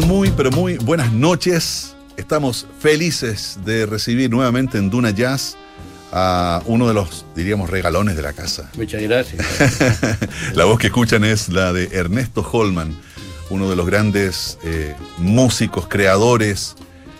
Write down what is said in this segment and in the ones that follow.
tal? Muy, pero muy buenas noches. Estamos felices de recibir nuevamente en Duna Jazz a uno de los, diríamos, regalones de la casa. Muchas gracias. la voz que escuchan es la de Ernesto Holman, uno de los grandes eh, músicos, creadores.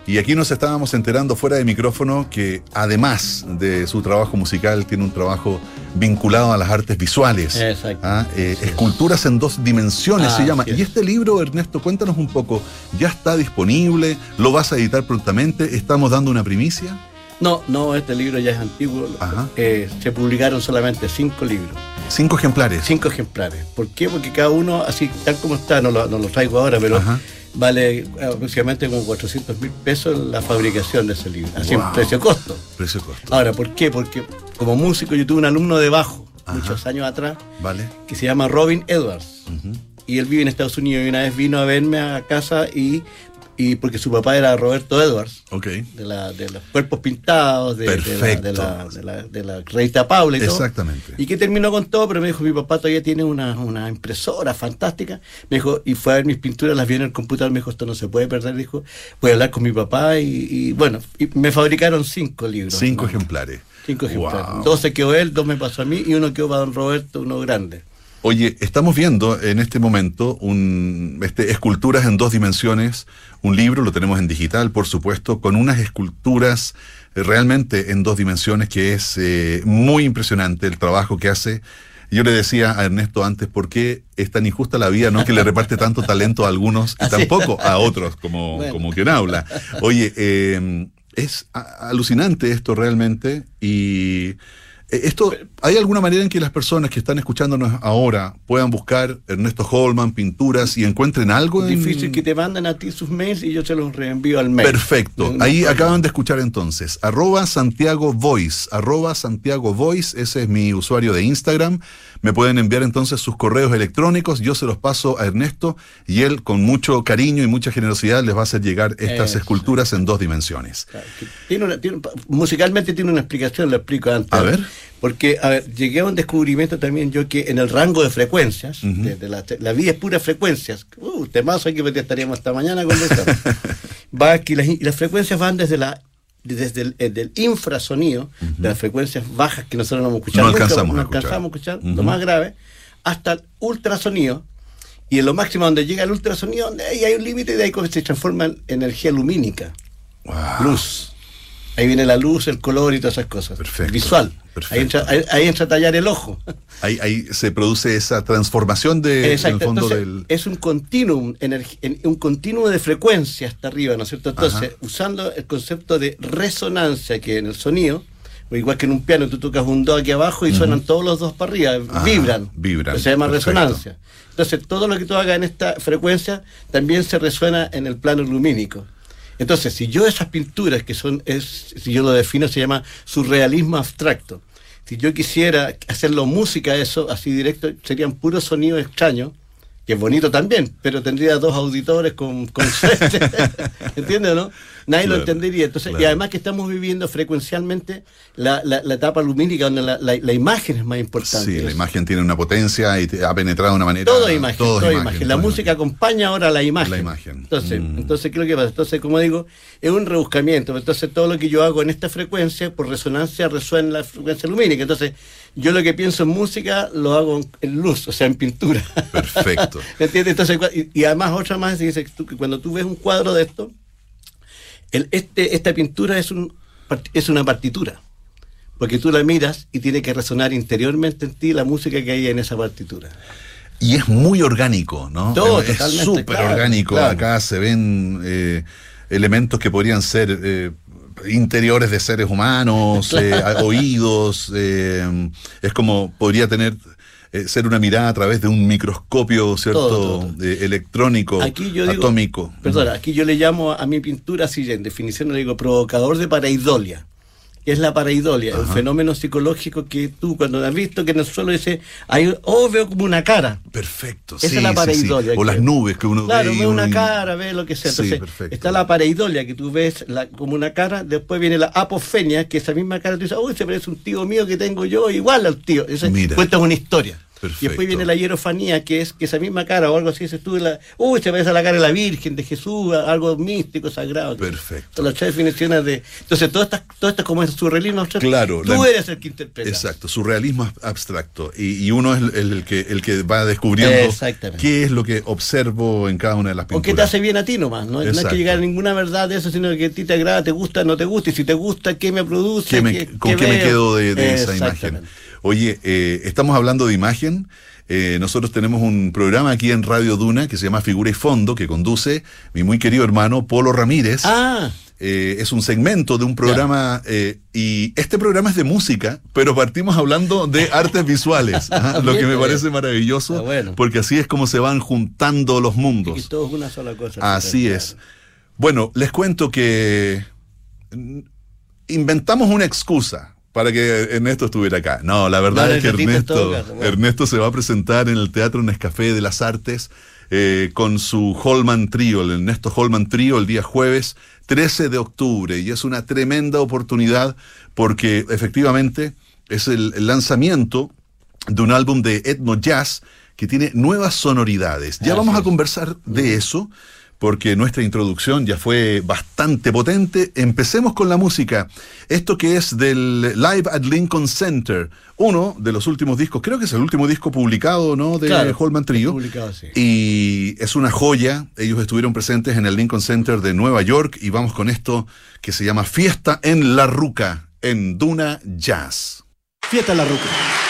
Y aquí nos estábamos enterando fuera de micrófono que además de su trabajo musical tiene un trabajo vinculado a las artes visuales. Exacto. ¿ah? Eh, esculturas en dos dimensiones Ah, se llama. así es. Y este libro, Ernesto, cuéntanos un poco. ¿Ya está disponible? ¿Lo vas a editar prontamente? ¿Estamos dando una primicia? No, no, este libro ya es antiguo. Ajá. Eh, se publicaron solamente cinco libros, Cinco ejemplares. cinco ejemplares. ¿Por qué? Porque cada uno, así tal como está, no lo, no lo traigo ahora, pero Ajá. Vale aproximadamente como 400 mil pesos la fabricación de ese libro. Así Wow. en precio-costo. Precio costo. Ahora, ¿por qué? Porque como músico yo tuve un alumno de bajo, Ajá. muchos años atrás, ¿Vale? que se llama Robin Edwards. Y él vive en Estados Unidos y una vez vino a verme a casa y, y porque su papá era Roberto Edwards de, la, de los cuerpos pintados de, de la, de, la, de, la, revista Paula y todo. Exactamente. y que terminó con todo pero me dijo mi papá todavía tiene una, una impresora fantástica. Me dijo y fue a ver mis pinturas las vi en el computador me dijo esto no se puede perder dijo voy a hablar con mi papá y, y bueno y me fabricaron cinco libros Cinco ¿no? ejemplares. cinco ejemplares. Dos se quedó él dos me pasó a mí y uno quedó para don Roberto uno grande Oye, estamos viendo en este momento un, este, esculturas en dos dimensiones, un libro, lo tenemos en digital, por supuesto, con unas esculturas realmente en dos dimensiones que es eh, muy impresionante el trabajo que hace. Yo le decía a Ernesto antes, ¿por qué es tan injusta la vida, no? Que le reparte tanto talento a algunos y tampoco a otros, como, Bueno. como quien habla. Oye, eh, es alucinante esto realmente y esto, ¿hay alguna manera en que las personas que están escuchándonos ahora puedan buscar Ernesto Holman, pinturas y encuentren algo? en- difícil que te manden a ti sus mails y yo se los reenvío al mail. Perfecto. No, Ahí no, acaban de escuchar entonces. Arroba Santiago Voice. Arroba Santiago Voice. Ese es mi usuario de Instagram. Me pueden enviar entonces sus correos electrónicos. Yo se los paso a Ernesto y él con mucho cariño y mucha generosidad les va a hacer llegar estas Eso. esculturas en dos dimensiones. Claro, que Tiene una- tiene- musicalmente tiene una explicación, lo explico antes. A ver. Porque, a ver, llegué a un descubrimiento también yo que en el rango de frecuencias, de, de la, la vida es pura frecuencias. Uh, temazo aquí estaríamos hasta mañana conversando. Va las, y las frecuencias van desde la desde el, eh, infrasonido, de las frecuencias bajas que nosotros no hemos escuchado, No alcanzamos no a escuchar. alcanzamos a escuchar, lo más grave, hasta el ultrasonido. Y en lo máximo donde llega el ultrasonido, donde hay un límite y de ahí se transforma en energía lumínica Wow. luz. Ahí viene la luz, el color y todas esas cosas. Perfecto, Visual. perfecto. Ahí entra, ahí, ahí entra a tallar el ojo. Ahí, ahí se produce esa transformación de, en Exacto. el fondo Entonces, del... Es un continuum, un continuo de frecuencia hasta arriba, ¿no es cierto? Entonces, Ajá. usando el concepto de resonancia que en el sonido, igual que en un piano, tú tocas un do aquí abajo y suenan todos los dos para arriba, Ajá, vibran. vibran, se llama perfecto. resonancia. Entonces, todo lo que tú hagas en esta frecuencia también se resuena en el plano lumínico. Entonces, si yo esas pinturas que son, es, si yo lo defino, se llama surrealismo abstracto. Si yo quisiera hacerlo música, eso, así directo, serían puros sonidos extraños, que es bonito también, pero tendría dos auditores con, con. ¿Entiendes, no? Nadie Claro, lo entendería. Entonces, claro. Y además que estamos viviendo frecuencialmente la, la- la etapa lumínica, donde la, la- imagen es más importante. Sí, la imagen tiene una potencia y te ha penetrado de una manera... todo imagen, todo es imagen. La música acompaña ahora a la imagen. La imagen. Entonces, Mm. entonces, ¿qué es lo que pasa? Entonces, como digo, es un rebuscamiento. Entonces, todo lo que yo hago en esta frecuencia, por resonancia, resuena en la frecuencia lumínica. Entonces, yo lo que pienso en música lo hago en- luz, o sea, en pintura. Perfecto. ¿Me entiendes? Entonces, y, y además, otra más, dice que cuando tú ves un cuadro de esto, el, este, esta pintura es, un, es una partitura. Porque tú la miras y tiene que resonar interiormente en ti la música que hay en esa partitura. Y es muy orgánico, ¿no? Todo, es súper claro, orgánico. claro. Acá se ven eh, elementos que podrían ser eh, interiores de seres humanos, eh, oídos. eh, es como podría tener eh, ser una mirada a través de un microscopio, ¿cierto? Todo, todo, todo. eh, electrónico, Aquí yo digo, atómico. Perdona, aquí yo le llamo a mi pintura así, en definición le digo provocador de pareidolia. ¿Qué es la pareidolia? Ajá. fenómeno psicológico que tú cuando has visto que en el suelo dice, hay, oh, veo como una cara. Perfecto, Esa sí, es la sí, sí. pareidolia. O las nubes que uno Claro, ve. y ve una cara, ve lo que sea. Entonces, está la pareidolia, que tú ves la- como una cara, después viene la apofenia, que esa misma cara tú dices, uy, se parece un tío mío que tengo yo, igual al tío. Ese, Mira. cuentas una historia. Y después viene la hierofanía, que es que esa misma cara o algo así, se tú, la, uy, se parece a la cara de la Virgen, de Jesús, algo místico, sagrado. Perfecto. Son las tres definiciones de... Entonces, todo esto, todo esto como es surrealismo abstracto, Claro, tú la- eres el que interpreta. Exacto, surrealismo ab- abstracto. Y, y uno es el, el que, el que va descubriendo qué es lo que observo en cada una de las O pinturas. que te hace bien a ti nomás, ¿no? No hay que llegar a ninguna verdad de eso, sino que a ti te agrada, te gusta, no te gusta, y si te gusta, ¿qué me produce? ¿Qué me- ¿Con qué, me quedo de, de esa imagen? Oye, eh, estamos hablando de imagen. Eh, nosotros tenemos un programa aquí en Radio Duna que se llama Figura y Fondo, que conduce mi muy querido hermano Polo Ramírez. Ah, Eh, es un segmento de un programa eh, y este programa es de música, pero partimos hablando de artes visuales, ¿ah? lo que me Bien, parece maravilloso, Está bueno. porque así es como se van juntando los y mundos. todo es una sola cosa. Así es. Bueno, les cuento que mm, inventamos una excusa para que Ernesto estuviera acá. No, la verdad No, es que Ernesto, caso, bueno. Ernesto se va a presentar en el Teatro Nescafé de las Artes eh, con su Holman Trio, el Ernesto Holman Trio, el día jueves 13 de octubre. Y es una tremenda oportunidad porque efectivamente es el, el lanzamiento de un álbum de etno jazz que tiene nuevas sonoridades. Ya vamos a conversar de eso porque nuestra introducción ya fue bastante potente. Empecemos con la música. Esto que es del Live at Lincoln Center, uno de los últimos discos, creo que es el último disco publicado, ¿no? De Claro, Holman Trio. publicado, sí. Y es una joya. Ellos estuvieron presentes en el Lincoln Center de Nueva York y vamos con esto que se llama Fiesta en la Ruca, en Duna Jazz. Fiesta en la ruca.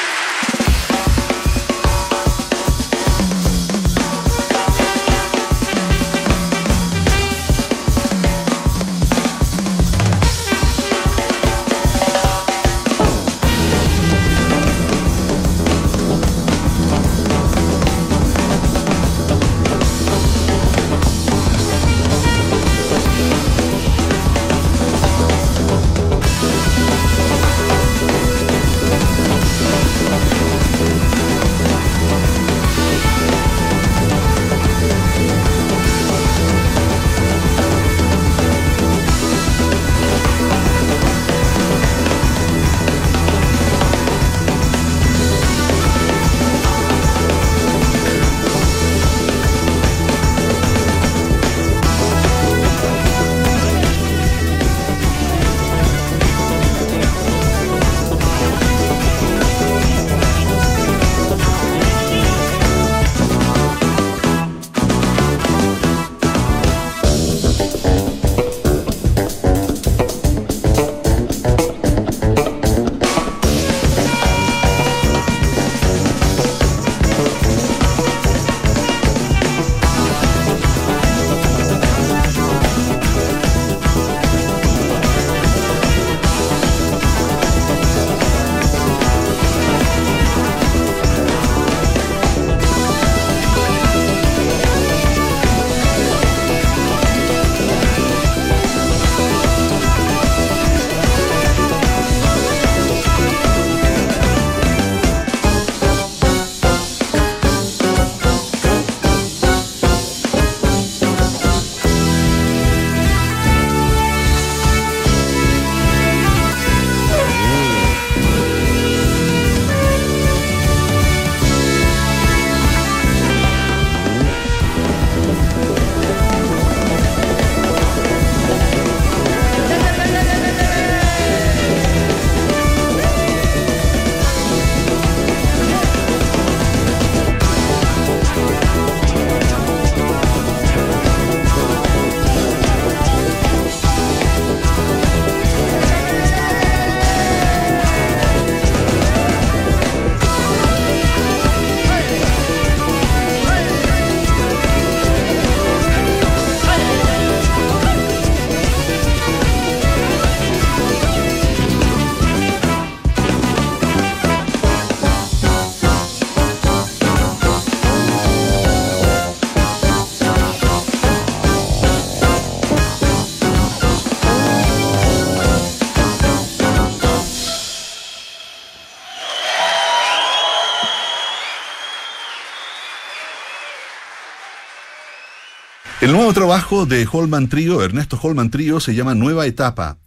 El nuevo trabajo de Holman Trio, Ernesto Holman Trio, se llama Nueva Etapa.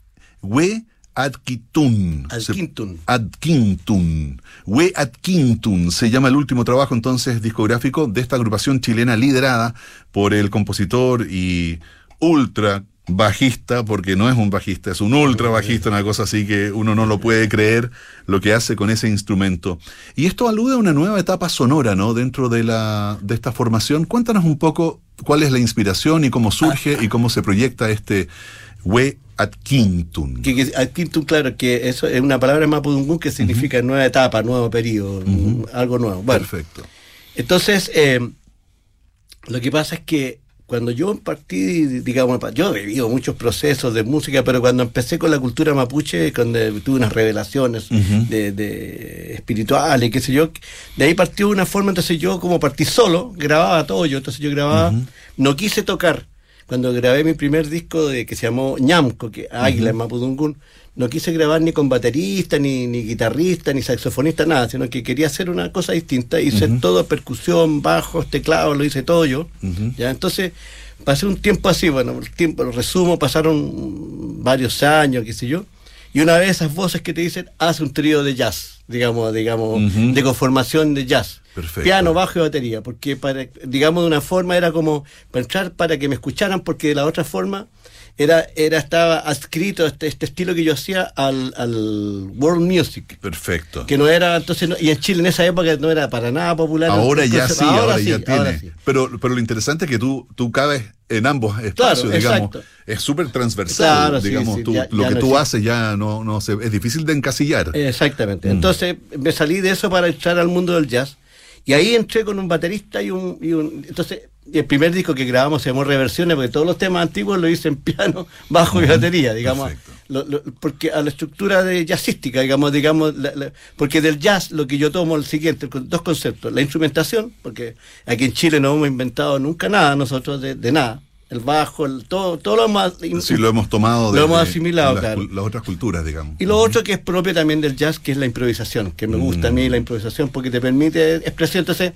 We Adquintun. Adquintun. Adquintun. We Adquintun se llama el último trabajo entonces discográfico de esta agrupación chilena liderada por el compositor y ultra bajista, porque no es un bajista, es un ultra bajista, una cosa así que uno no lo puede creer lo que hace con ese instrumento. Y esto alude a una nueva etapa sonora, ¿no? Dentro de, la, de esta formación. Cuéntanos un poco cuál es la inspiración y cómo surge y cómo se proyecta este We Adquintun. Que, que Adquintun, claro, que eso es una palabra en mapudungún que significa nueva etapa, nuevo periodo, algo nuevo. Bueno, Perfecto. Entonces, eh, lo que pasa es que cuando yo partí, digamos, yo he vivido muchos procesos de música, pero cuando empecé con la cultura mapuche, cuando tuve unas revelaciones de, de espirituales, qué sé yo, de ahí partió una forma, entonces yo como partí solo, grababa todo yo, entonces yo grababa, no quise tocar. Cuando grabé mi primer disco de que se llamó Ñamco, que Águila en Mapudungún, no quise grabar ni con baterista, ni, ni guitarrista, ni saxofonista, nada, sino que quería hacer una cosa distinta. Hice todo, percusión, bajos, teclados, lo hice todo yo. ¿ya? Entonces, pasé un tiempo así, bueno, el tiempo, lo resumo, pasaron varios años, qué sé yo. Y una vez esas voces que te dicen, haz un trío de jazz, digamos, digamos, de conformación de jazz. Perfecto. Piano, bajo y batería, porque para, digamos de una forma era como para entrar para que me escucharan, porque de la otra forma era, era estaba adscrito este, este estilo que yo hacía al, al world music. Perfecto. Que no era, entonces, no- y en Chile en esa época no era para nada popular. Ahora ya Entonces, sí, ahora, ya sí, tiene. ahora sí. Pero, pero lo interesante es que tú, tú cabes en ambos espacios, Claro, digamos. exacto. Es súper transversal, Claro, digamos. sí, tú- ya- lo ya que no tú haces ya no, no se, es difícil de encasillar. Exactamente. Mm. Entonces me salí de eso para entrar al mundo del jazz. Y ahí entré con un baterista y un... Y un entonces, el primer disco que grabamos se llamó Reversiones, porque todos los temas antiguos lo hice en piano, bajo y batería, digamos. Lo- lo- porque a la estructura de jazzística, digamos, digamos, la- la- porque del jazz lo que yo tomo el siguiente, dos conceptos, la instrumentación, porque aquí en Chile no hemos inventado nunca nada nosotros de, de nada, el bajo, el, todo, todo lo más... Sí, lo hemos tomado Lo de hemos asimilado, las, claro. las otras culturas, digamos. Y lo otro que es propio también del jazz, que es la improvisación, que me gusta a mí la improvisación porque te permite expresión. Entonces,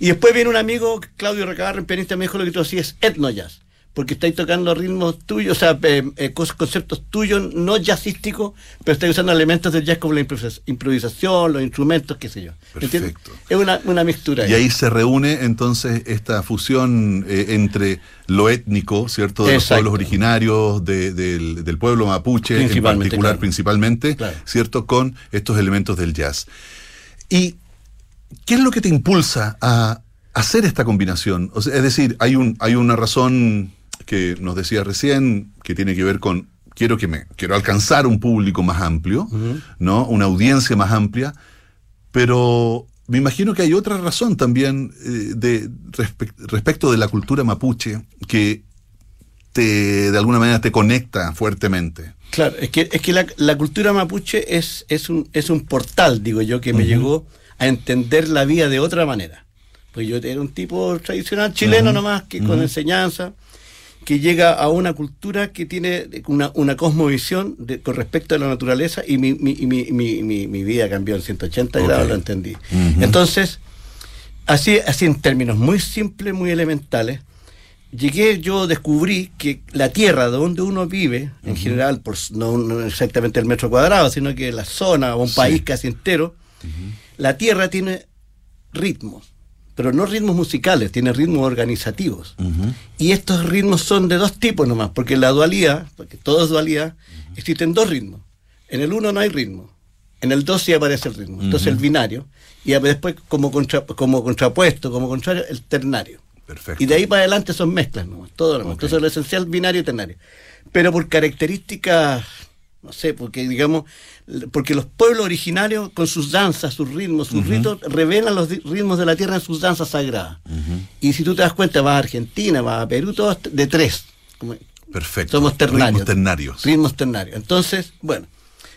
y después viene un amigo, Claudio Recabarren, pianista, me dijo lo que tú hacías es etno jazz, porque estáis tocando ritmos tuyos, o sea, eh, eh, conceptos tuyos, no jazzísticos, pero estáis usando elementos del jazz como la improvisa- improvisación, los instrumentos, qué sé yo. Perfecto. Es una, una mixtura. Y ahí se reúne entonces esta fusión eh, entre lo étnico, ¿cierto? De los pueblos originarios, de- del, del pueblo mapuche en particular, claro. principalmente, Claro. ¿cierto? Con estos elementos del jazz. ¿Y qué es lo que te impulsa a hacer esta combinación? O sea, es decir, hay, un, hay una razón que nos decía recién que tiene que ver con quiero que me quiero alcanzar un público más amplio, ¿no? Una audiencia más amplia, pero me imagino que hay otra razón también eh, de respe- respecto de la cultura mapuche que te de alguna manera te conecta fuertemente. Claro, es que, es que la, la cultura mapuche es, es, un, es un portal, digo yo, que me llegó a entender la vida de otra manera. Pues yo era un tipo tradicional chileno nomás, que con enseñanza, que llega a una cultura que tiene una, una cosmovisión de- con respecto a la naturaleza y mi, mi, mi, mi, mi- mi vida cambió en 180 Ok. grados, lo entendí. Entonces, así, así en términos muy simples, muy elementales, llegué, yo descubrí que la tierra donde uno vive, en general, por, no, no exactamente el metro cuadrado, sino que la zona o un Sí. país casi entero, la tierra tiene ritmos, pero no ritmos musicales, tiene ritmos organizativos. Y estos ritmos son de dos tipos nomás, porque la dualidad, porque todo es dualidad, existen dos ritmos. En el uno no hay ritmo, en el dos sí aparece el ritmo. Entonces el binario, y después como, contra- como contrapuesto, como contrario, el ternario. Perfecto. Y de ahí para adelante son mezclas nomás, todo nomás. Ok. Entonces lo esencial binario y ternario. Pero por características, no sé, porque digamos, porque los pueblos originarios con sus danzas, sus ritmos, sus ritos, revelan los ritmos de la tierra en sus danzas sagradas. Y si tú te das cuenta, vas a Argentina, vas a Perú, todos de tres. Perfecto. somos ternarios. Ritmos ternarios. Ritmos ternarios. Entonces, bueno,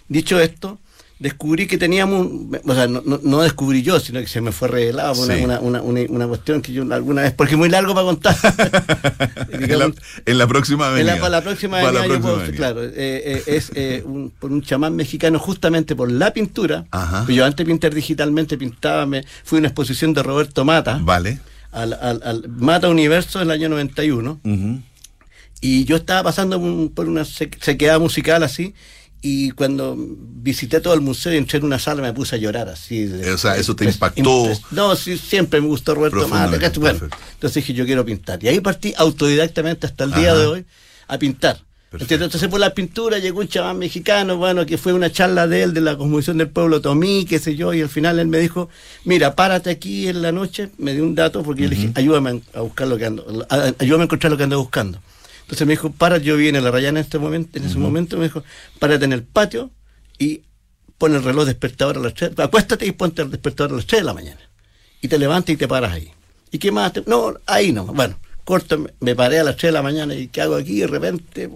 dicho esto, descubrí que teníamos, o sea, no, descubrí yo, sino que se me fue revelado Sí. una, una, una- una cuestión que yo alguna vez, porque es muy largo para contar. en, la, en próxima en avenida. la, para la próxima Para la yo próxima puedo- avenida. claro, eh, eh, es eh, un- por un chamán mexicano justamente por la pintura. Ajá. Yo antes pintar digitalmente pintaba, me, fui a una exposición de Roberto Mata, Vale. al, al- al Mata Universo del año 91. Ujú. Y yo estaba pasando un- por una se- sequedad musical así, y cuando visité todo el museo y entré en una sala me puse a llorar así. o sea, eso te impactó. No, sí, siempre me gustó Roberto Mata. Bueno, entonces dije, yo quiero pintar. Y ahí partí autodidactamente hasta el día de hoy a pintar. Entonces por la pintura llegó un chaval mexicano, bueno, que fue una charla de él, de la Cosmovisión del Pueblo Tomí, qué sé yo, y al final él me dijo, mira, párate aquí en la noche, me dio un dato, porque yo le dije, ayúdame a buscar lo que ando, ayúdame a encontrar lo que ando buscando. Entonces me dijo, párate, yo vine a la Rayana en este momento, en ese momento me dijo, párate en el patio y pon el reloj despertador a las 3, acuéstate y ponte el despertador a las 3 de la mañana. Y te levantas y te paras ahí. ¿Y qué más? No, ahí no. Bueno, corto, me paré a las 3 de la mañana y ¿qué hago aquí? de repente,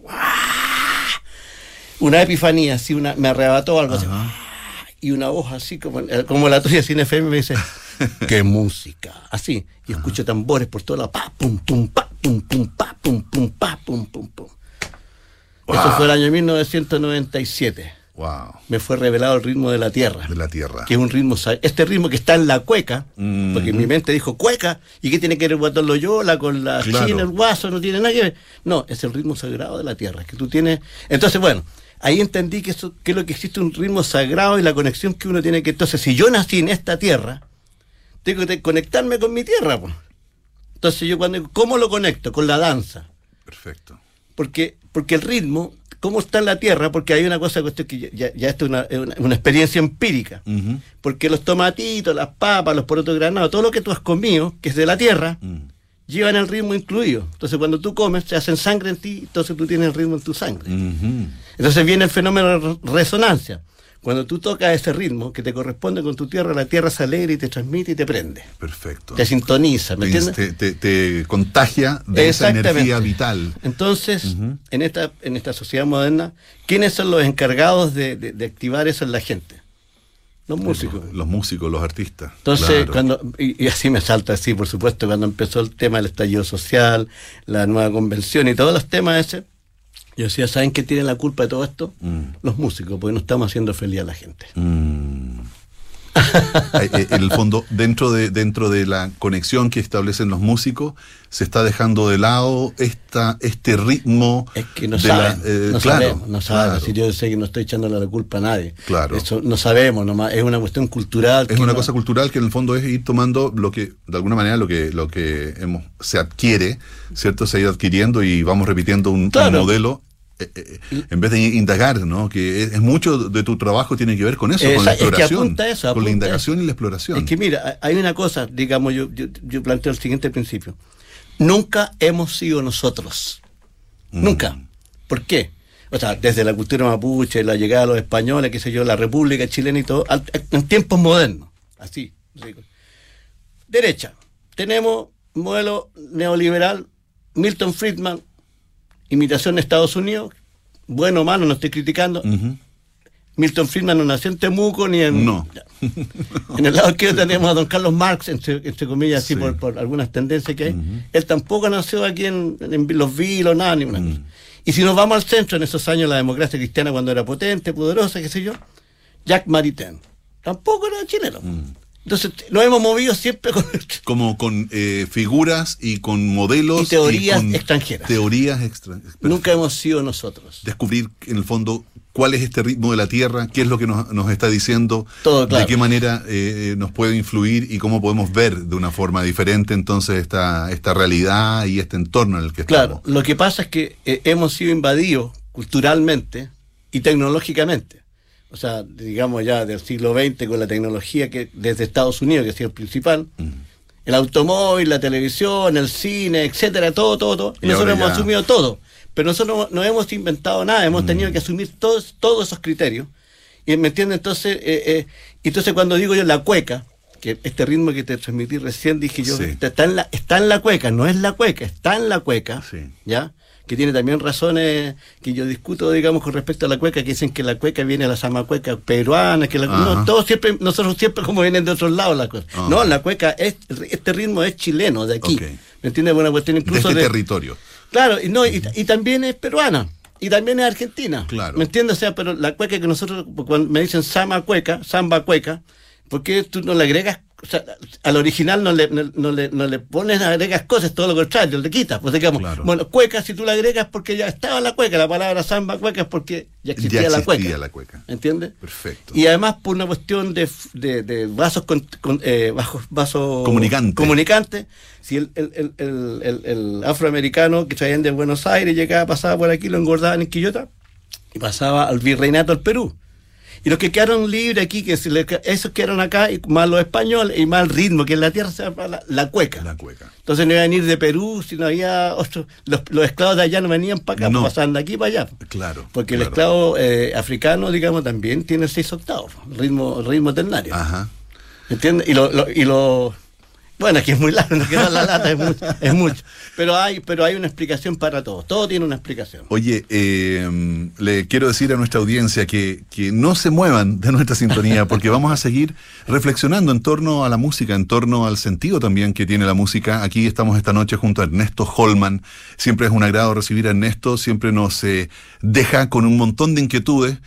una epifanía, así, una, me arrebató algo así. Y una voz así como, como la tuya sin FM me dice, qué música, así. Y escucho tambores por toda la pa, pum, pum, pa, pum, pum, pa, pum, pum, pa, pum, pum, pum. Eso fue el año 1997. Wow. Me fue revelado el ritmo de la tierra. De la tierra. Que es un ritmo, este ritmo que está en la cueca, porque mi mente dijo cueca, ¿y qué tiene que ver el Guatón Loyola con la China, el guaso? No tiene nada que ver. No, es el ritmo sagrado de la tierra, que tú tienes. Entonces, bueno, ahí entendí que, eso, que es lo que existe un ritmo sagrado y la conexión que uno tiene que. Entonces, si yo nací en esta tierra, tengo que conectarme con mi tierra. Pues. Entonces, yo cuando. ¿Cómo lo conecto? Con la danza. Perfecto. Porque, porque el ritmo cómo está en la tierra, porque hay una cosa que ya, ya esto es una, experiencia empírica. Porque los tomatitos, las papas, los porotos granados, todo lo que tú has comido, que es de la tierra, llevan el ritmo incluido. Entonces, cuando tú comes, se hacen sangre en ti, entonces tú tienes el ritmo en tu sangre. Entonces viene el fenómeno de resonancia. Cuando tú tocas ese ritmo que te corresponde con tu tierra, la tierra se alegra y te transmite y te prende. Perfecto. Te sintoniza, ¿me entiendes? Te, contagia de esa energía vital. Entonces, en, esta, en esta sociedad moderna, ¿quiénes son los encargados de, activar eso en la gente? Los músicos. Los, músicos, los artistas. Entonces, cuando, y, así me salta así, por supuesto, cuando empezó el tema del estallido social, la nueva convención y todos los temas ese, yo decía, ¿saben qué tiene la culpa de todo esto? Mm. Los músicos, porque no estamos haciendo feliz a la gente. Mm. Eh, en el fondo, dentro de, dentro de la conexión que establecen los músicos, se está dejando de lado esta, este ritmo. Es que no, saben, eh, no sabemos, no sabemos. Si yo sé que no estoy echándole la culpa a nadie. Claro. Eso no sabemos, nomás, es una cuestión cultural. Es una cosa cultural que en el fondo es ir tomando lo que, de alguna manera, lo que, lo que hemos, se adquiere, ¿cierto? Se ha ido adquiriendo y vamos repitiendo un modelo eh, eh, eh, en vez de indagar, ¿no? Que es, mucho de tu trabajo tiene que ver con eso, con la exploración, con la indagación y la exploración. Es que mira, hay una cosa, digamos, yo, yo, planteo el siguiente principio. Nunca hemos sido nosotros. Mm. Nunca. ¿Por qué? O sea, desde la cultura mapuche, la llegada de los españoles, qué sé yo, la República chilena y todo, en tiempos modernos, así. Derecha. Tenemos modelo neoliberal, Milton Friedman, imitación de Estados Unidos, bueno o malo, no estoy criticando. Milton Friedman no nació en Temuco ni en. No. en el lado izquierdo tenemos a don Carlos Marx, entre, comillas, así por, algunas tendencias que hay. Él tampoco nació aquí en, Los Vilos, nada, ni una cosa. Y si nos vamos al centro, en esos años la democracia cristiana, cuando era potente, poderosa, qué sé yo, Jacques Maritain. Tampoco era chileno. Entonces, nos hemos movido siempre con... Como con eh, figuras y con modelos. Y teorías extranjeras. Teorías extranjeras. Nunca hemos sido nosotros. Descubrir, en el fondo, cuál es este ritmo de la Tierra, qué es lo que nos, está diciendo, Todo, de qué manera eh, nos puede influir y cómo podemos ver de una forma diferente entonces esta, esta realidad y este entorno en el que estamos. Claro, lo que pasa es que eh, hemos sido invadidos culturalmente y tecnológicamente o sea, digamos ya del siglo XX con la tecnología que desde Estados Unidos, que ha sido el principal, mm. el automóvil, la televisión, el cine, etcétera, todo, todo, todo. Y, nosotros hemos asumido todo. Pero nosotros no hemos inventado nada, hemos mm. tenido que asumir todos, todos esos criterios. Y me entiende entonces, eh, eh, entonces cuando digo yo la cueca, que este ritmo que te transmití recién, dije yo, está, en la, está en la cueca, no es la cueca, está en la cueca, ¿ya? Que tiene también razones que yo discuto, digamos, con respecto a la cueca, que dicen que la cueca viene a la samacueca peruana, que la, no, todos siempre, nosotros siempre como vienen de otros lados la cosa. No, la cueca, es, este ritmo es chileno, de aquí. ¿Me entiendes? Buena cuestión incluso de este territorio. Claro, y, no, y, también es peruana. Y también es argentina. Claro. ¿Me entiendes? O sea, pero la cueca que nosotros, cuando me dicen sama cueca, samba cueca, ¿Por qué tú no le agregas, o sea, al original no le, no, no le, no le pones, agregas cosas, todo lo contrario, le quitas? Pues digamos, Claro. bueno, cueca, si tú la agregas porque ya estaba la cueca, la palabra samba cueca es porque ya existía, ya la existía cueca. la cueca. ¿Entiendes? Perfecto. Y además por una cuestión de, de- de vasos, con, con- eh, vasos Comunicante. comunicantes, si el, el- el- el- el- el afroamericano que traían de Buenos Aires llegaba, pasaba por aquí, lo engordaban en Quillota y pasaba al virreinato al Perú. Y los que quedaron libres aquí, que se le- esos quedaron acá, y más los españoles, y más el ritmo, que en la tierra se llama la, la cueca. La cueca. Entonces no iban a ir de Perú, si no había otros, los, los esclavos de allá no venían para acá, No. pasaban de aquí para allá. Claro. Porque el esclavo eh, africano, digamos, también tiene seis octavos, ritmo, ritmo ternario. Ajá. ¿Entiendes? Y lo, lo- y lo bueno, es que es muy largo, no queda la lata, es mucho. Pero hay, pero hay una explicación para todo. Todo tiene una explicación. Oye, eh, le quiero decir a nuestra audiencia que, que no se muevan de nuestra sintonía porque vamos a seguir reflexionando en torno a la música, en torno al sentido también que tiene la música. Aquí estamos esta noche junto a Ernesto Holman. Siempre es un agrado recibir a Ernesto, siempre nos eh, deja con un montón de inquietudes.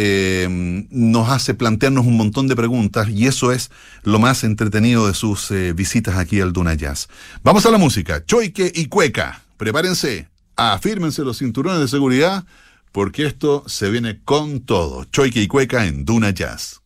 Eh, nos hace plantearnos un montón de preguntas y eso es lo más entretenido de sus eh, visitas aquí al Duna Jazz. Vamos a la música, Choique y Cueca. Prepárense, afírmense los cinturones de seguridad porque esto se viene con todo. Choique y Cueca en Duna Jazz.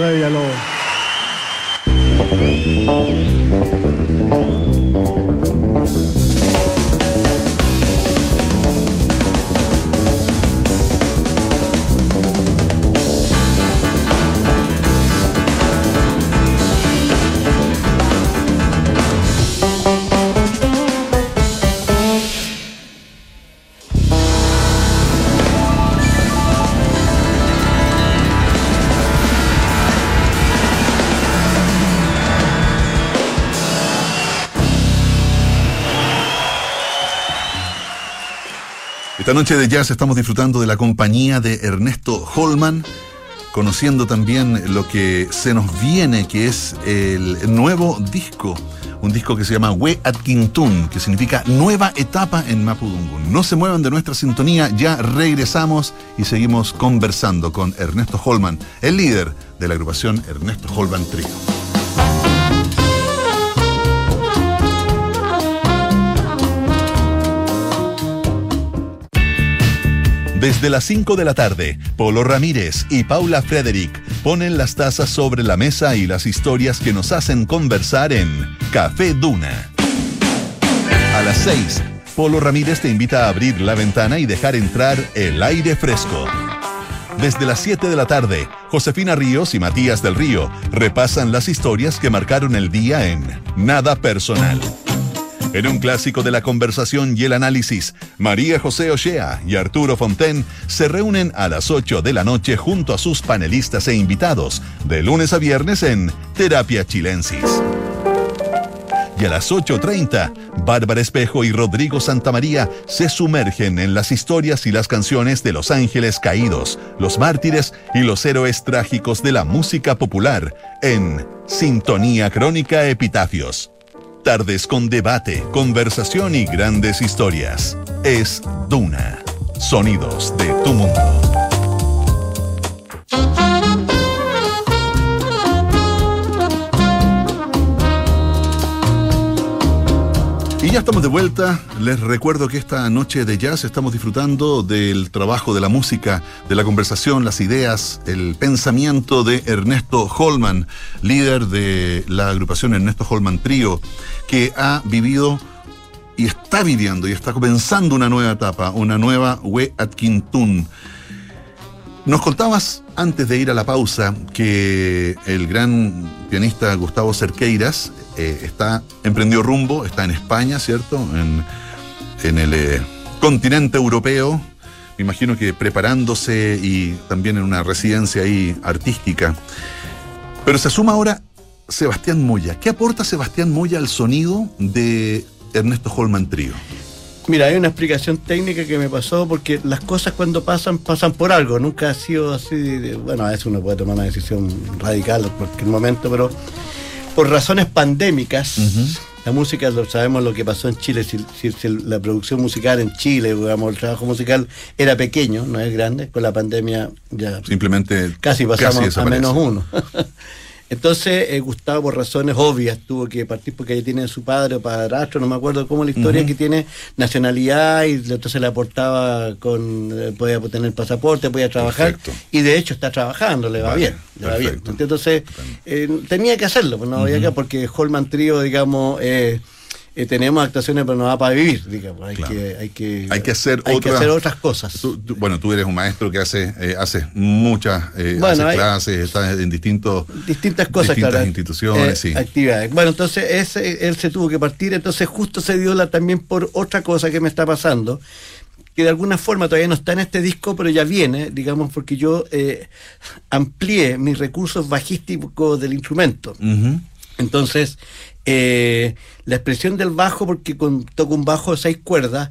José Villalobos. Esta noche de jazz estamos disfrutando de la compañía de Ernesto Holman, conociendo también lo que se nos viene, que es el nuevo disco, un disco que se llama We Atkintun, que significa nueva etapa en Mapudungun. No se muevan de nuestra sintonía, ya regresamos y seguimos conversando con Ernesto Holman, el líder de la agrupación Ernesto Holman Trio. Desde las 5 de la tarde, Polo Ramírez y Paula Frederick ponen las tazas sobre la mesa y las historias que nos hacen conversar en Café Duna. A las 6, Polo Ramírez te invita a abrir la ventana y dejar entrar el aire fresco. Desde las 7 de la tarde, Josefina Ríos y Matías del Río repasan las historias que marcaron el día en Nada Personal. En un clásico de la conversación y el análisis, María José Ochea y Arturo Fonten se reúnen a las 8 de la noche junto a sus panelistas e invitados, de lunes a viernes en Terapia Chilensis. Y a las 8.30, Bárbara Espejo y Rodrigo Santamaría se sumergen en las historias y las canciones de los ángeles caídos, los mártires y los héroes trágicos de la música popular en Sintonía Crónica Epitafios. Tardes con debate, conversación y grandes historias. Es Duna. Sonidos de tu mundo. Ya estamos de vuelta. Les recuerdo que esta noche de jazz estamos disfrutando del trabajo de la música, de la conversación, las ideas, el pensamiento de Ernesto Holman, líder de la agrupación Ernesto Holman Trío, que ha vivido y está viviendo y está comenzando una nueva etapa, una nueva We Atkintoon. Nos contabas antes de ir a la pausa que el gran pianista Gustavo Cerqueiras eh, está emprendió rumbo, está en España, ¿cierto? En, el eh, continente europeo, me imagino que preparándose y también en una residencia ahí artística. Pero se suma ahora Sebastián Moya. ¿Qué aporta Sebastián Moya al sonido de Ernesto Holman Trío? Mira, hay una explicación técnica que me pasó porque las cosas cuando pasan, pasan por algo. Nunca ha sido así. Bueno, a veces uno puede tomar una decisión radical en cualquier momento, pero por razones pandémicas, la música, lo, sabemos lo que pasó en Chile, si, si, la producción musical en Chile, digamos, el trabajo musical era pequeño, no es grande, con la pandemia ya simplemente casi pasamos casi a menos uno. Entonces, eh, Gustavo, por razones obvias, tuvo que partir porque ahí tiene su padre o padrastro, no me acuerdo cómo la historia, que tiene nacionalidad y entonces le aportaba con, eh, podía tener pasaporte, podía trabajar. Y de hecho está trabajando, le va bien, le va bien. Entonces, eh, tenía que hacerlo, pues no había que, porque Holman Trío, digamos, eh, tenemos actuaciones, pero no va para vivir, digamos. Hay, que, hay, que, hay que hacer, hacer otras cosas. bueno, tú eres un maestro que hace, eh, haces muchas eh, clases, estás en distintos, distintas cosas, distintas instituciones, eh, actividades. Bueno, entonces ese, él se tuvo que partir, entonces justo se dio la, también por otra cosa que me está pasando que de alguna forma todavía no está en este disco, pero ya viene, digamos, porque yo eh, amplié mis recursos bajísticos del instrumento. Entonces, eh, la expresión del bajo, porque con, toco un bajo de seis cuerdas,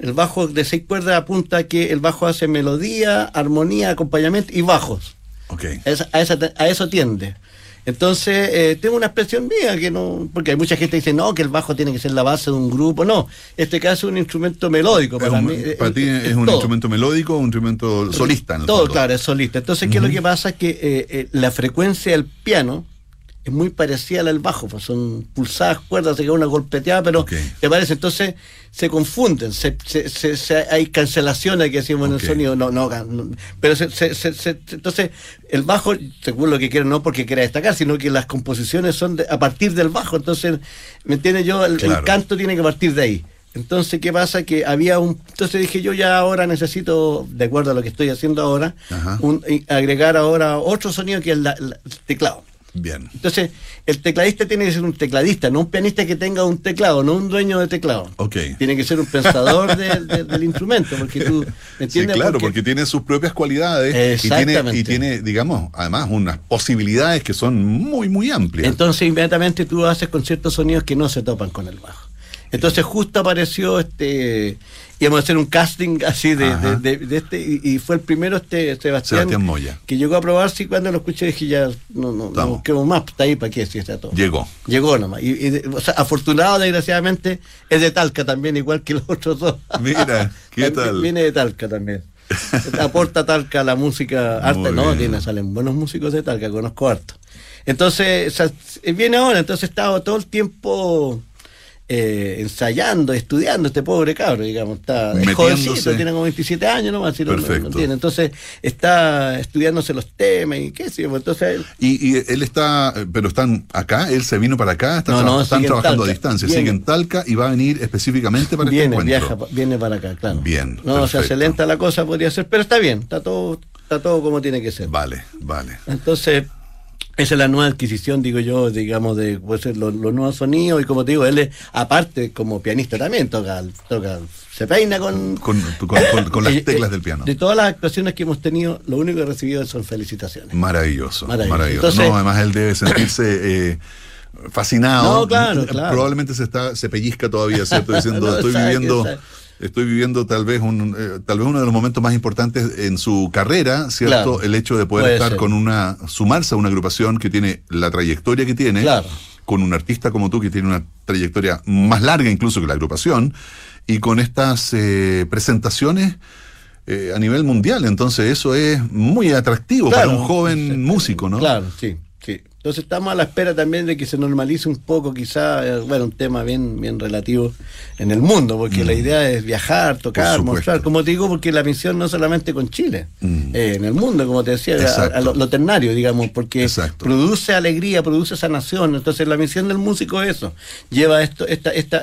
el bajo de seis cuerdas apunta a que el bajo hace melodía, armonía, acompañamiento y bajos. Okay. A, eso tiende. Entonces, eh, tengo una expresión mía que no, porque hay mucha gente que dice, no, que el bajo tiene que ser la base de un grupo. No, este caso es un instrumento melódico. Para, mí, para ti es, un instrumento melódico o un instrumento solista. todo, claro, es solista. Entonces, ¿qué es lo que pasa? Que eh, la frecuencia del piano, es muy parecida al bajo, pues son pulsadas cuerdas, se queda una golpeteada, pero te parece, entonces se confunden, se, hay cancelaciones que decimos en el sonido, no, no, pero entonces el bajo, según lo que quiero, no porque quiera destacar, sino que las composiciones son a partir del bajo, entonces, ¿me entiendes? Yo, el, canto tiene que partir de ahí. Entonces, ¿qué pasa? Que había un... Entonces dije, yo ya ahora necesito, de acuerdo a lo que estoy haciendo ahora, agregar ahora otro sonido que es el teclado. Bien. Entonces, el tecladista tiene que ser un tecladista, no un pianista que tenga un teclado, no un dueño de teclado. Ok. Tiene que ser un pensador del instrumento, porque tú, ¿me entiendes? Sí, claro, porque, tiene sus propias cualidades y tiene, y tiene, digamos, además unas posibilidades que son muy, muy amplias. Entonces, inmediatamente tú haces con ciertos sonidos que no se topan con el bajo. Entonces, justo apareció este íbamos a hacer un casting así de, de, este, y, fue el primero este Sebastián, Moya. que llegó a probar, sí, cuando lo escuché dije ya, no, no, no busquemos más, está ahí para qué, si está todo. Llegó. Llegó nomás. Y, o sea, afortunado, desgraciadamente, es de Talca también, igual que los otros dos. Mira, ¿qué tal? Viene de Talca también. Aporta Talca la música, arte, no, tiene, salen buenos músicos de Talca, conozco harto. Entonces, viene ahora, entonces estaba todo el tiempo eh, ensayando, estudiando este pobre cabro, digamos, está es jovencito, tiene como 27 años nomás, Perfecto. entonces está estudiándose los temas y qué sé yo, pues, entonces y, él está, pero están acá, él se vino para acá, están trabajando a distancia, sigue en Talca y va a venir específicamente para viene, este Viaja, viene para acá, claro. Bien. No, o sea, se lenta la cosa, podría ser, pero está bien, está todo, está todo como tiene que ser. Vale, vale. Entonces, esa es la nueva adquisición, digo yo, digamos, de pues, los, nuevos sonidos. Y como te digo, él es, aparte, como pianista también, toca, toca se peina con... Con, las eh, teclas del piano. De todas las actuaciones que hemos tenido, lo único que he recibido son felicitaciones. Maravilloso, maravilloso. no, además él debe sentirse... Eh, fascinado. No, claro, claro. Probablemente se está, se pellizca todavía, ¿cierto? Diciendo, estoy viviendo estoy viviendo tal vez un eh, tal vez uno de los momentos más importantes en su carrera, ¿cierto? el hecho de poder estar con una sumarse a una agrupación que tiene la trayectoria que tiene, con un artista como tú que tiene una trayectoria más larga incluso que la agrupación y con estas eh, presentaciones eh, a nivel mundial, entonces eso es muy atractivo para un joven músico, ¿no? Claro, sí. Entonces estamos a la espera también de que se normalice un poco, quizá, eh, bueno, un tema bien, bien relativo en el mundo, porque la mm. idea es viajar, tocar, mostrar, como te digo, porque la misión no solamente con Chile, mm. eh, en el mundo, como te decía, a, lo, ternario, digamos, porque produce alegría, produce sanación. Entonces la misión del músico es eso, lleva esto, esta, esta,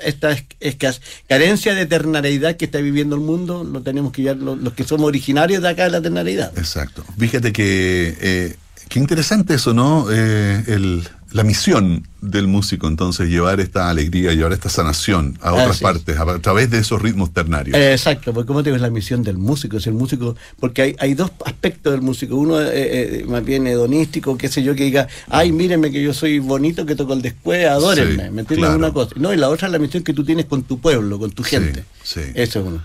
esta carencia de ternariedad que está viviendo el mundo, lo tenemos que llevar los, que somos originarios de acá de la ternariedad. Exacto. Fíjate que eh, Qué interesante eso, ¿no? Eh, la misión del músico, entonces, llevar esta alegría, llevar esta sanación a otras partes, a, través de esos ritmos ternarios. Eh, exacto, porque como te digo, es la misión del músico, es el músico, porque hay, hay dos aspectos del músico, uno eh, más bien hedonístico, qué sé yo, que diga, ay, mírenme que yo soy bonito, que toco el después, adórenme, ¿me entiendes? Una cosa. No, y la otra es la misión que tú tienes con tu pueblo, con tu gente. Sí, Eso es uno.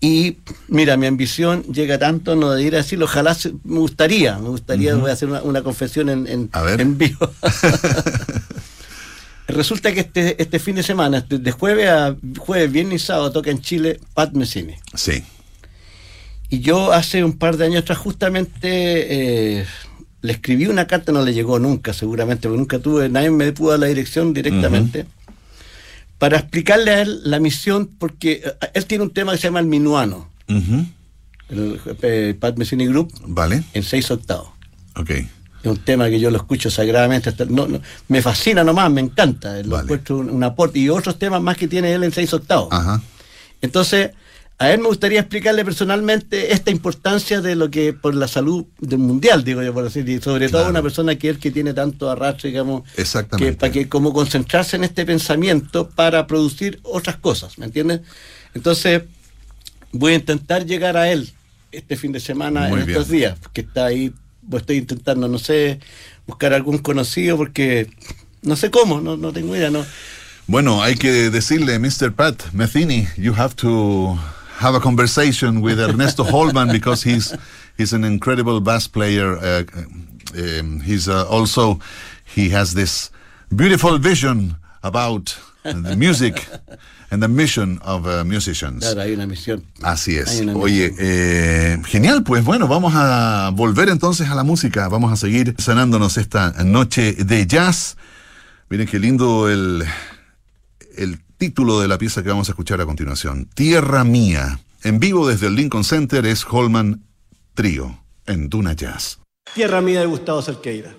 Y mira, mi ambición llega tanto, no de ir a decirlo, ojalá me gustaría, me gustaría, voy a hacer una, confesión en, en, en vivo. Resulta que este, este fin de semana, de jueves a jueves, viernes y sábado, toca en Chile Pat Messini. Sí. Y yo hace un par de años atrás justamente eh, le escribí una carta, no le llegó nunca, seguramente, porque nunca tuve, nadie me pudo dar la dirección directamente para explicarle a él la misión, porque eh, él tiene un tema que se llama el minuano. El, eh, Pat Messini Group. Vale. En seis octavos. Ok. Es un tema que yo lo escucho sagradamente. no, me fascina nomás, me encanta. Lo encuentro un, un, aporte. Y otros temas más que tiene él en seis octavos. Ajá. Entonces, a él me gustaría explicarle personalmente esta importancia de lo que por la salud del mundial, digo yo por decir, y sobre todo una persona que él que tiene tanto arrastre, digamos, Exactamente. que para que como concentrarse en este pensamiento para producir otras cosas, ¿me entiendes? Entonces, voy a intentar llegar a él este fin de semana en estos días, que está ahí, estoy intentando, no sé, buscar algún conocido porque no sé cómo, no, no tengo idea, no. Bueno, hay que decirle, Mr. Pat Metheny, you have to have a conversation with Ernesto Holman because he's he's an incredible bass player. Uh, um, he's uh, also he has this beautiful vision about the music and the mission of uh, musicians. Claro, hay una misión. Así es. Oye, eh, genial, pues bueno, vamos a volver entonces a la música. Vamos a seguir sanándonos esta noche de jazz. Miren qué lindo el, el título de la pieza que vamos a escuchar a continuación, Tierra Mía. En vivo desde el Lincoln Center es Holman Trío, en Duna Jazz. Tierra Mía de Gustavo Cerqueira.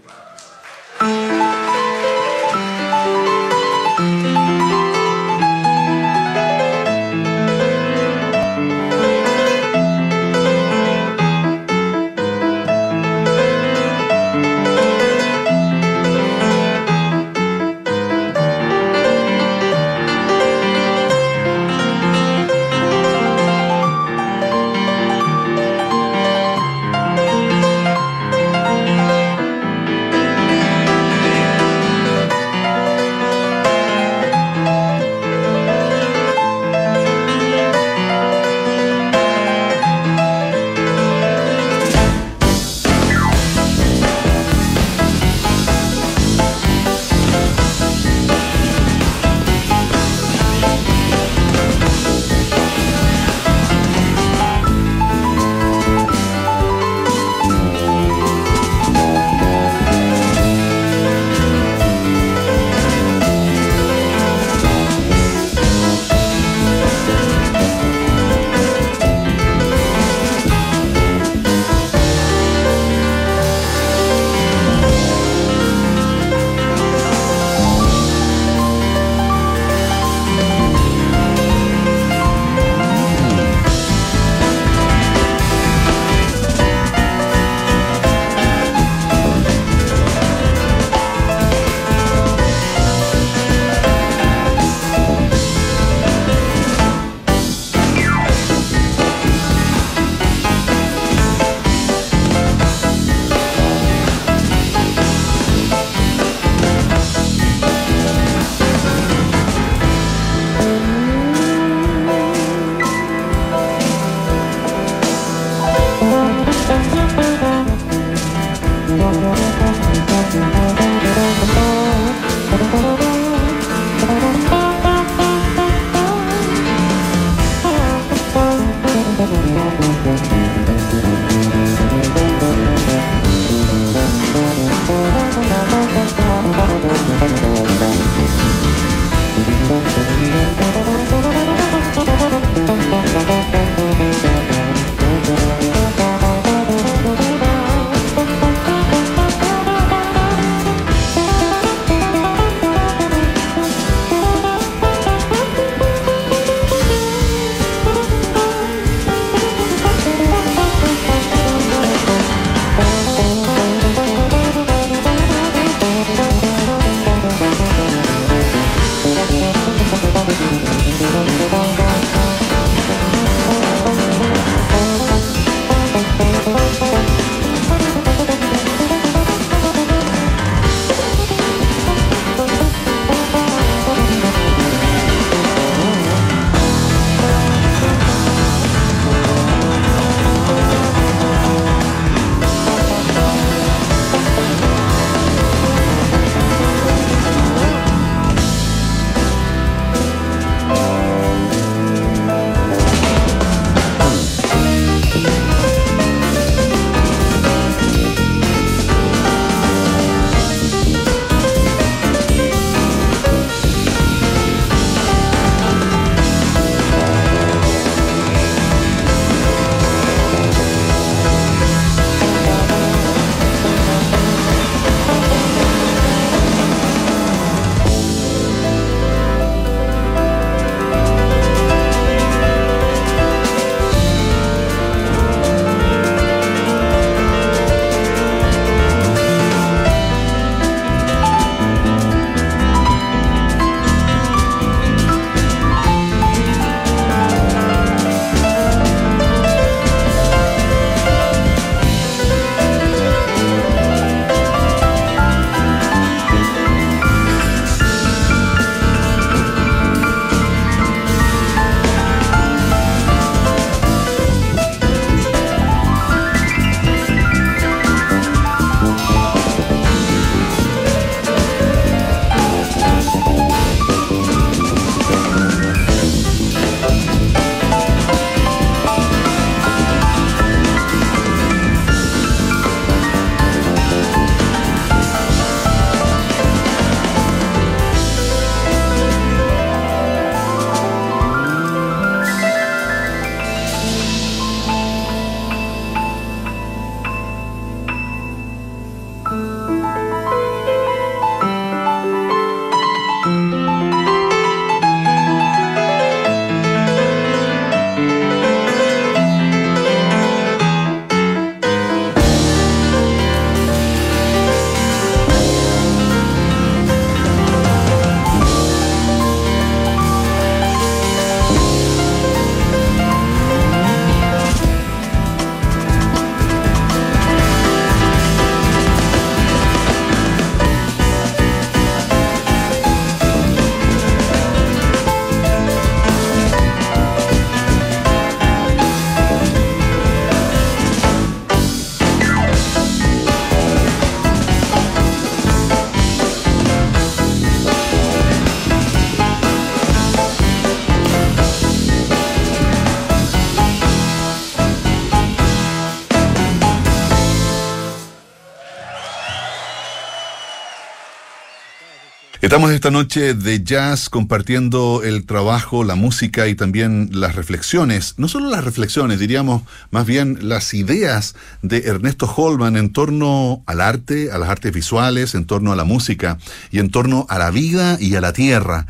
Estamos esta noche de jazz compartiendo el trabajo, la música y también las reflexiones, no solo las reflexiones, diríamos más bien las ideas de Ernesto Holman en torno al arte, a las artes visuales, en torno a la música y en torno a la vida y a la tierra.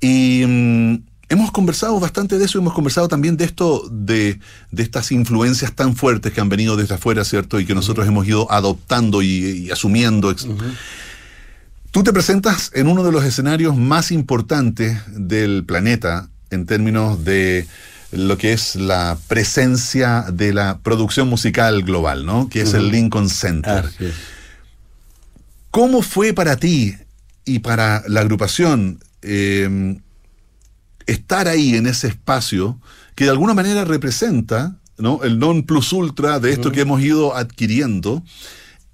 Y mm, hemos conversado bastante de eso, hemos conversado también de esto, de, de, estas influencias tan fuertes que han venido desde afuera, ¿cierto? Y que nosotros hemos ido adoptando y, asumiendo. Tú te presentas en uno de los escenarios más importantes del planeta en términos de lo que es la presencia de la producción musical global, ¿no? Que es el Lincoln Center. ¿Cómo fue para ti y para la agrupación em, estar ahí en ese espacio que de alguna manera representa ¿no? el non plus ultra de esto que hemos ido adquiriendo?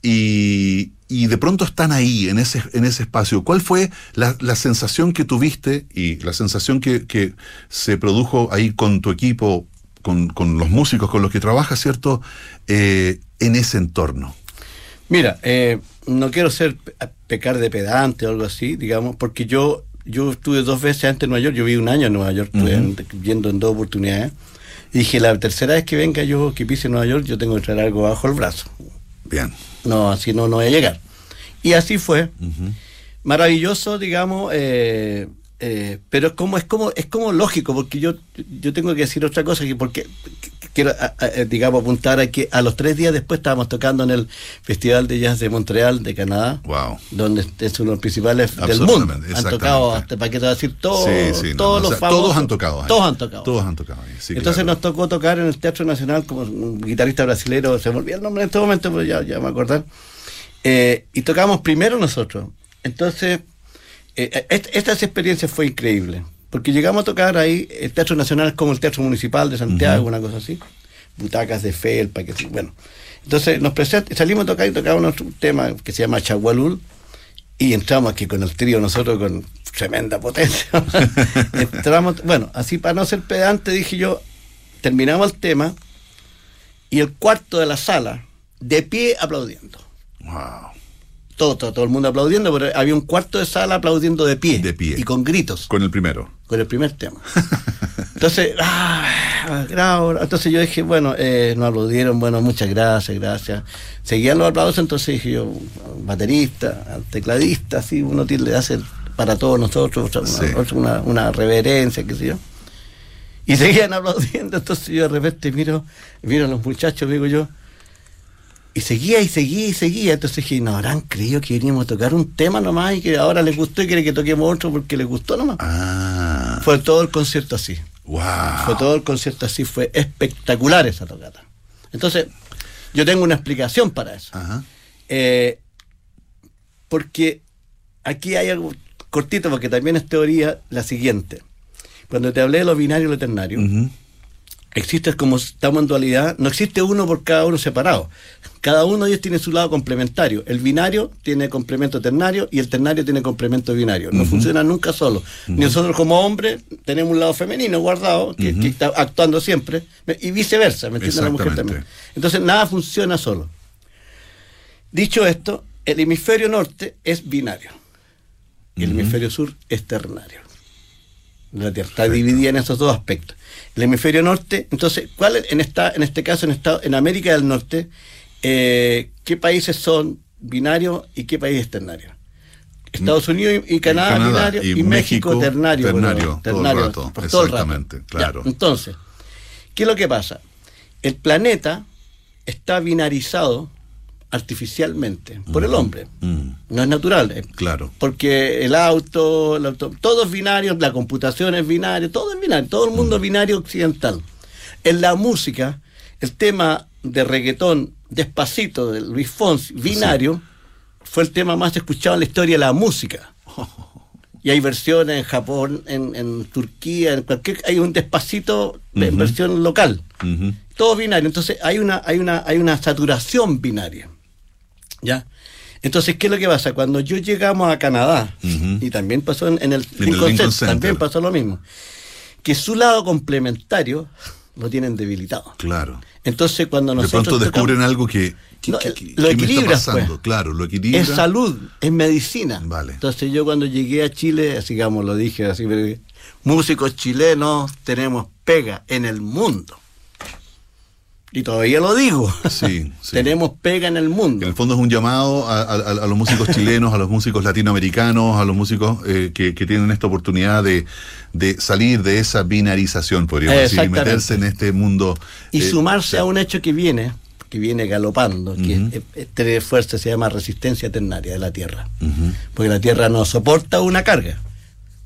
Y, y de pronto están ahí, en ese, en ese espacio. ¿Cuál fue la, sensación que tuviste y la sensación que, se produjo ahí con tu equipo, con, los músicos con los que trabajas, ¿cierto? Eh, en ese entorno. Mira, eh, no quiero ser pecar de pedante o algo así, digamos, porque yo, yo estuve dos veces antes en Nueva York, yo viví un año en Nueva York, estuve viendo en dos oportunidades. Y dije, la tercera vez que venga yo, que pise Nueva York, yo tengo que traer algo bajo el brazo. Bien no, así no, no voy a llegar. Y así fue. Maravilloso, digamos, eh, eh, pero es como, es como, es como lógico, porque yo, yo tengo que decir otra cosa, que porque quiero, digamos, apuntar a que a los tres días después estábamos tocando en el Festival de Jazz de Montreal, de Canadá, donde es uno de los principales del mundo. Han tocado, hasta, para qué te decir, todo, todos los famosos. Todos han tocado. Todos han tocado. Todos han tocado. Entonces nos tocó tocar en el Teatro Nacional como un guitarrista brasileño, se me olvidó el nombre en este momento, pero ya, ya me acordar. Eh, y tocamos primero nosotros. Entonces, eh, eh, esta experiencia fue increíble, porque llegamos a tocar ahí, el Teatro Nacional como el Teatro Municipal de Santiago, una cosa así, butacas de felpa, que bueno. Entonces nos salimos a tocar y tocábamos un tema que se llama Chagualul, y entramos aquí con el trío nosotros con tremenda potencia. entramos, bueno, así para no ser pedante dije yo, terminamos el tema y el cuarto de la sala, de pie aplaudiendo. Wow. Todo, todo, el mundo aplaudiendo, pero había un cuarto de sala aplaudiendo de pie. De pie. Y con gritos. Con el primero. Con el primer tema. Entonces, ah, entonces yo dije, bueno, eh, nos aplaudieron, bueno, muchas gracias, gracias. Seguían los aplausos, entonces dije yo, baterista, tecladista, así, uno tiene, hace para todos nosotros una, una, reverencia, qué sé yo. Y seguían aplaudiendo, entonces yo de repente miro, miro a los muchachos, digo yo, y seguía y seguía y seguía. Entonces dije, no habrán creído que veníamos a tocar un tema nomás y que ahora les gustó y quiere que toquemos otro porque les gustó nomás. Ah. Fue todo el concierto así. Wow. Fue todo el concierto así, fue espectacular esa tocata. Entonces, yo tengo una explicación para eso. Eh, porque aquí hay algo cortito, porque también es teoría la siguiente. Cuando te hablé de lo binario y lo ternario, existe como estamos en dualidad, no existe uno por cada uno separado. Cada uno de ellos tiene su lado complementario. El binario tiene complemento ternario y el ternario tiene complemento binario. No funciona nunca solo. Nosotros como hombres tenemos un lado femenino guardado que, está actuando siempre y viceversa, ¿me entiende la mujer también? Entonces nada funciona solo. Dicho esto, el hemisferio norte es binario y el hemisferio sur es ternario. La Tierra está dividida en esos dos aspectos el hemisferio norte. Entonces, ¿cuál en esta, en este caso en estado, en América del Norte, eh, qué países son binarios y qué países es ternario? Estados Unidos y, Canadá, binario y, México, ternario. Ternario, ternario todo el rato. Exactamente, claro. entonces, ¿qué es lo que pasa? El planeta está binarizado artificialmente por el hombre. Mm. No es natural. Eh, claro. Porque el auto, el auto, todo es binario, la computación es binario, todo es binario, todo el mundo es binario occidental. En la música, el tema de reggaetón despacito de Luis Fonsi, binario, fue el tema más escuchado en la historia de la música. Y hay versiones en Japón, en, Turquía, en cualquier, hay un despacito de versión local. Todo binario. Entonces hay una, hay una, hay una saturación binaria. ¿Ya? Entonces, ¿qué es lo que pasa? Cuando yo llegamos a Canadá, y también pasó en, el, Lincoln, también pasó lo mismo, que su lado complementario lo tienen debilitado. Claro. Entonces cuando nosotros... De pronto descubren algo que... que, No, que- el- que- lo ¿qué me está equilibras, pasando? pues. Claro, lo equilibra. Es salud, es medicina. Vale. Entonces yo cuando llegué a Chile, así digamos, lo dije así, pero, músicos chilenos tenemos pega en el mundo. Y todavía lo digo. Sí, sí. tenemos pega en el mundo. En el fondo es un llamado a, a- a los músicos chilenos, a los músicos latinoamericanos, a los músicos eh, que, que tienen esta oportunidad de, de salir de esa binarización, podríamos decir, y meterse en este mundo. y eh, sumarse a un hecho que viene, que viene galopando, que Ujú. es- es- tiene fuerza, se llama resistencia ternaria de la Tierra. Porque la Tierra no soporta una carga.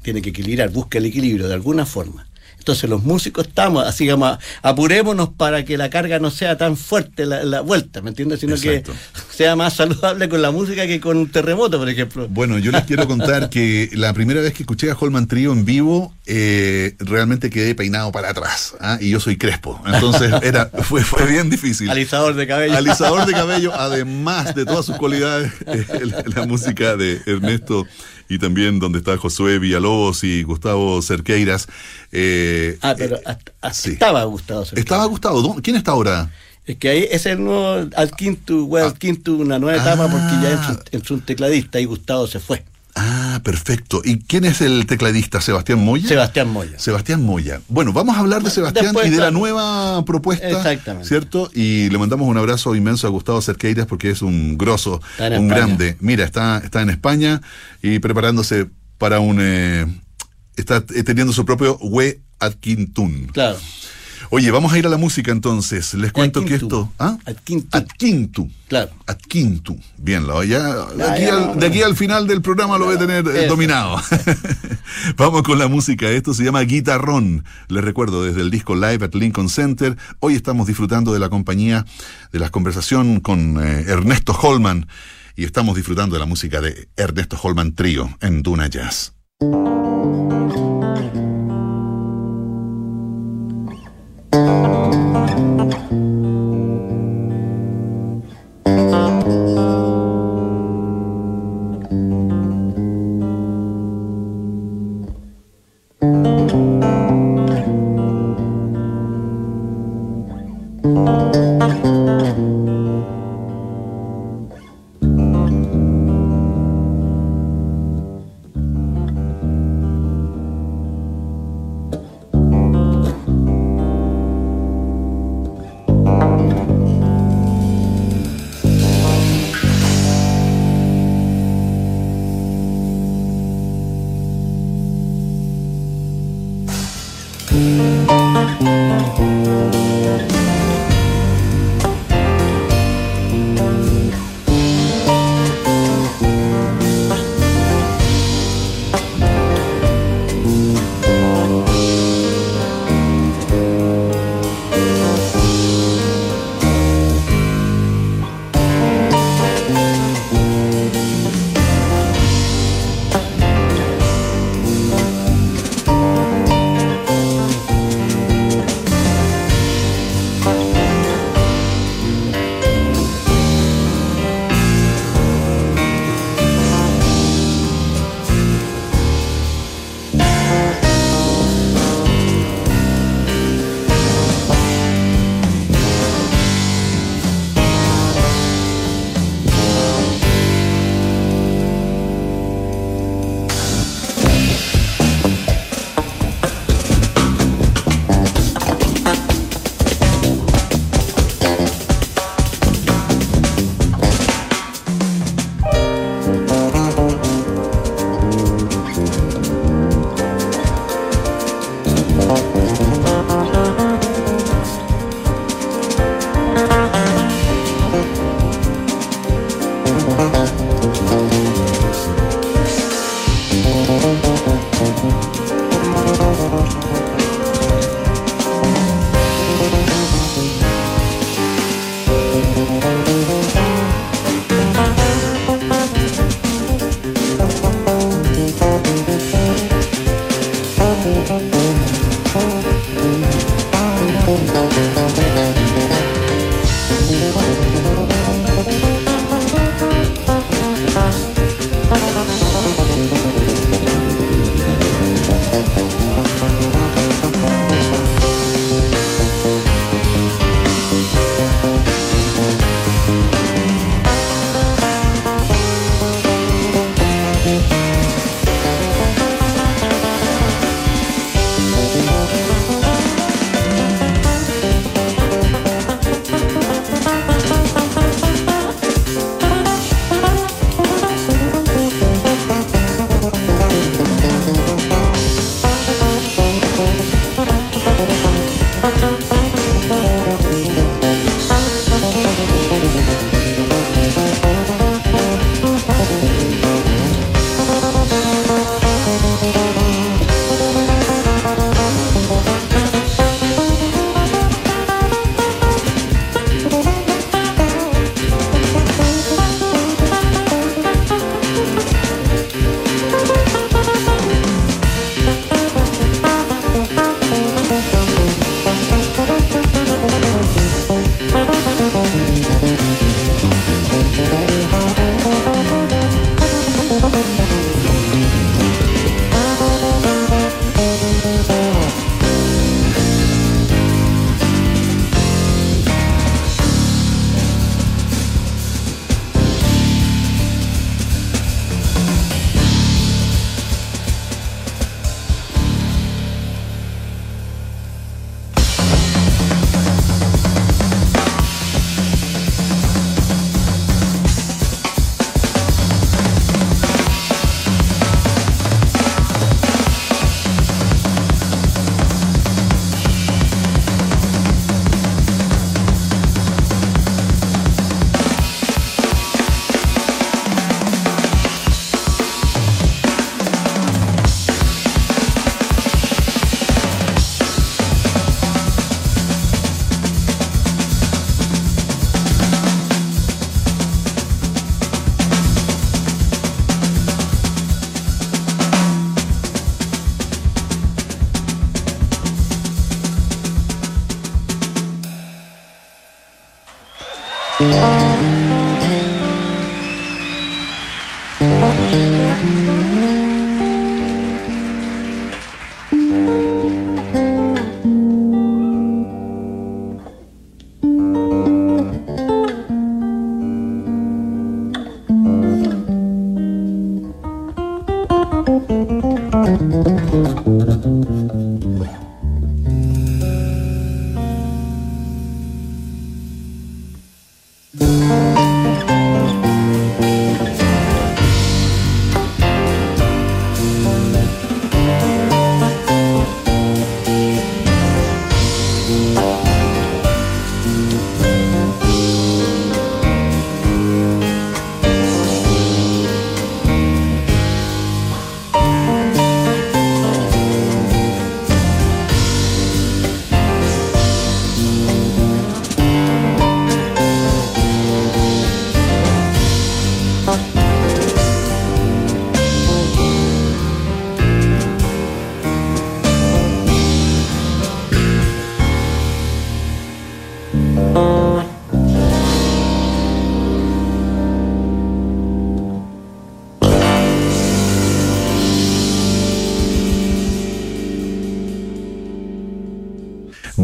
Tiene que equilibrar, busca el equilibrio de alguna forma. Entonces los músicos estamos, así como apurémonos para que la carga no sea tan fuerte la, la vuelta, ¿me entiendes? Sino Exacto. que sea más saludable con la música que con un terremoto, por ejemplo. Bueno, yo les quiero contar que la primera vez que escuché a Holman Trio en vivo, eh, realmente quedé peinado para atrás. ¿ah? Y yo soy crespo. Entonces era, fue, fue bien difícil. Alisador de cabello. Alisador de cabello, además de todas sus cualidades, eh, la, la música de Ernesto y también donde está Josué Villalobos y Gustavo Cerqueiras. eh, ah, pero eh, hasta, hasta sí. estaba Gustavo Cerqueira. Estaba Gustavo. ¿Dó- ¿Quién está ahora? Es que ahí es el nuevo, al quinto, bueno, al quinto una nueva etapa porque ya Ah. entró, entró un tecladista y Gustavo se fue. Ah, perfecto. ¿Y quién es el tecladista? ¿Sebastián Moya? Sebastián Moya. Sebastián Moya. Bueno, vamos a hablar de Sebastián Después, y de la nueva propuesta. Exactamente. ¿Cierto? Y le mandamos un abrazo inmenso a Gustavo Cerqueiras porque es un grosso, un España. grande. Mira, está, está en España y preparándose para un. eh, está teniendo su propio We Atquintun. Claro. Oye, vamos a ir a la música entonces. Les cuento que esto. ¿Ah? Atquintu. Atquintu. Claro. Atquintu. Bien, lo, ya, de, aquí al, no. de aquí al final del programa lo voy a tener eh, dominado. Vamos con la música. Esto se llama Guitarrón. Les recuerdo desde el disco Live at Lincoln Center. Hoy estamos disfrutando de la compañía, de la conversación con eh, Ernesto Holman. Y estamos disfrutando de la música de Ernesto Holman Trío en Duna Jazz.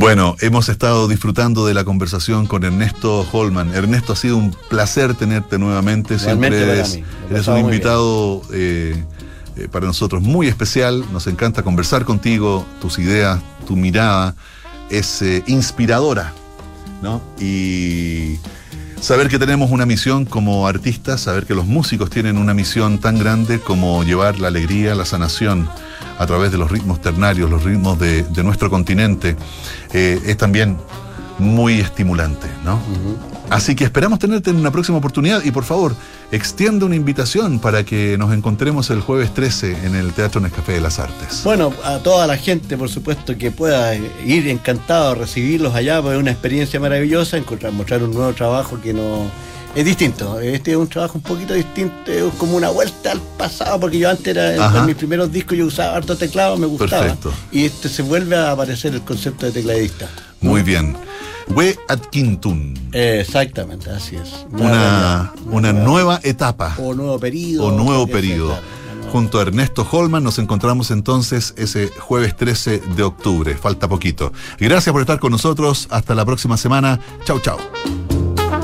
Bueno, hemos estado disfrutando de la conversación con Ernesto Holman. Ernesto, ha sido un placer tenerte nuevamente. Siempre eres, un invitado eh, eh, para nosotros muy especial. Nos encanta conversar contigo, tus ideas, tu mirada es eh, inspiradora, ¿no? Y saber que tenemos una misión como artistas, saber que los músicos tienen una misión tan grande como llevar la alegría, la sanación a través de los ritmos ternarios, los ritmos de, nuestro continente, eh, es también muy estimulante, ¿no? Así que esperamos tenerte en una próxima oportunidad y por favor, extiende una invitación para que nos encontremos el jueves 13 en el Teatro Nescafé de las Artes. Bueno, a toda la gente, por supuesto, que pueda ir encantado a recibirlos allá, porque es una experiencia maravillosa, encontrar, mostrar un nuevo trabajo que no es distinto. Este es un trabajo un poquito distinto, es como una vuelta al pasado, porque yo antes era, en mis primeros discos yo usaba harto teclado, me gustaba. Perfecto. Y este se vuelve a aparecer el concepto de tecladista. Muy bien. We Atkinton. Exactamente, así es. Una, una, nueva, etapa. O nuevo periodo. O nuevo periodo. Junto a Ernesto Holman nos encontramos entonces ese jueves 13 de octubre. Falta poquito. Gracias por estar con nosotros. Hasta la próxima semana. Chau, chau.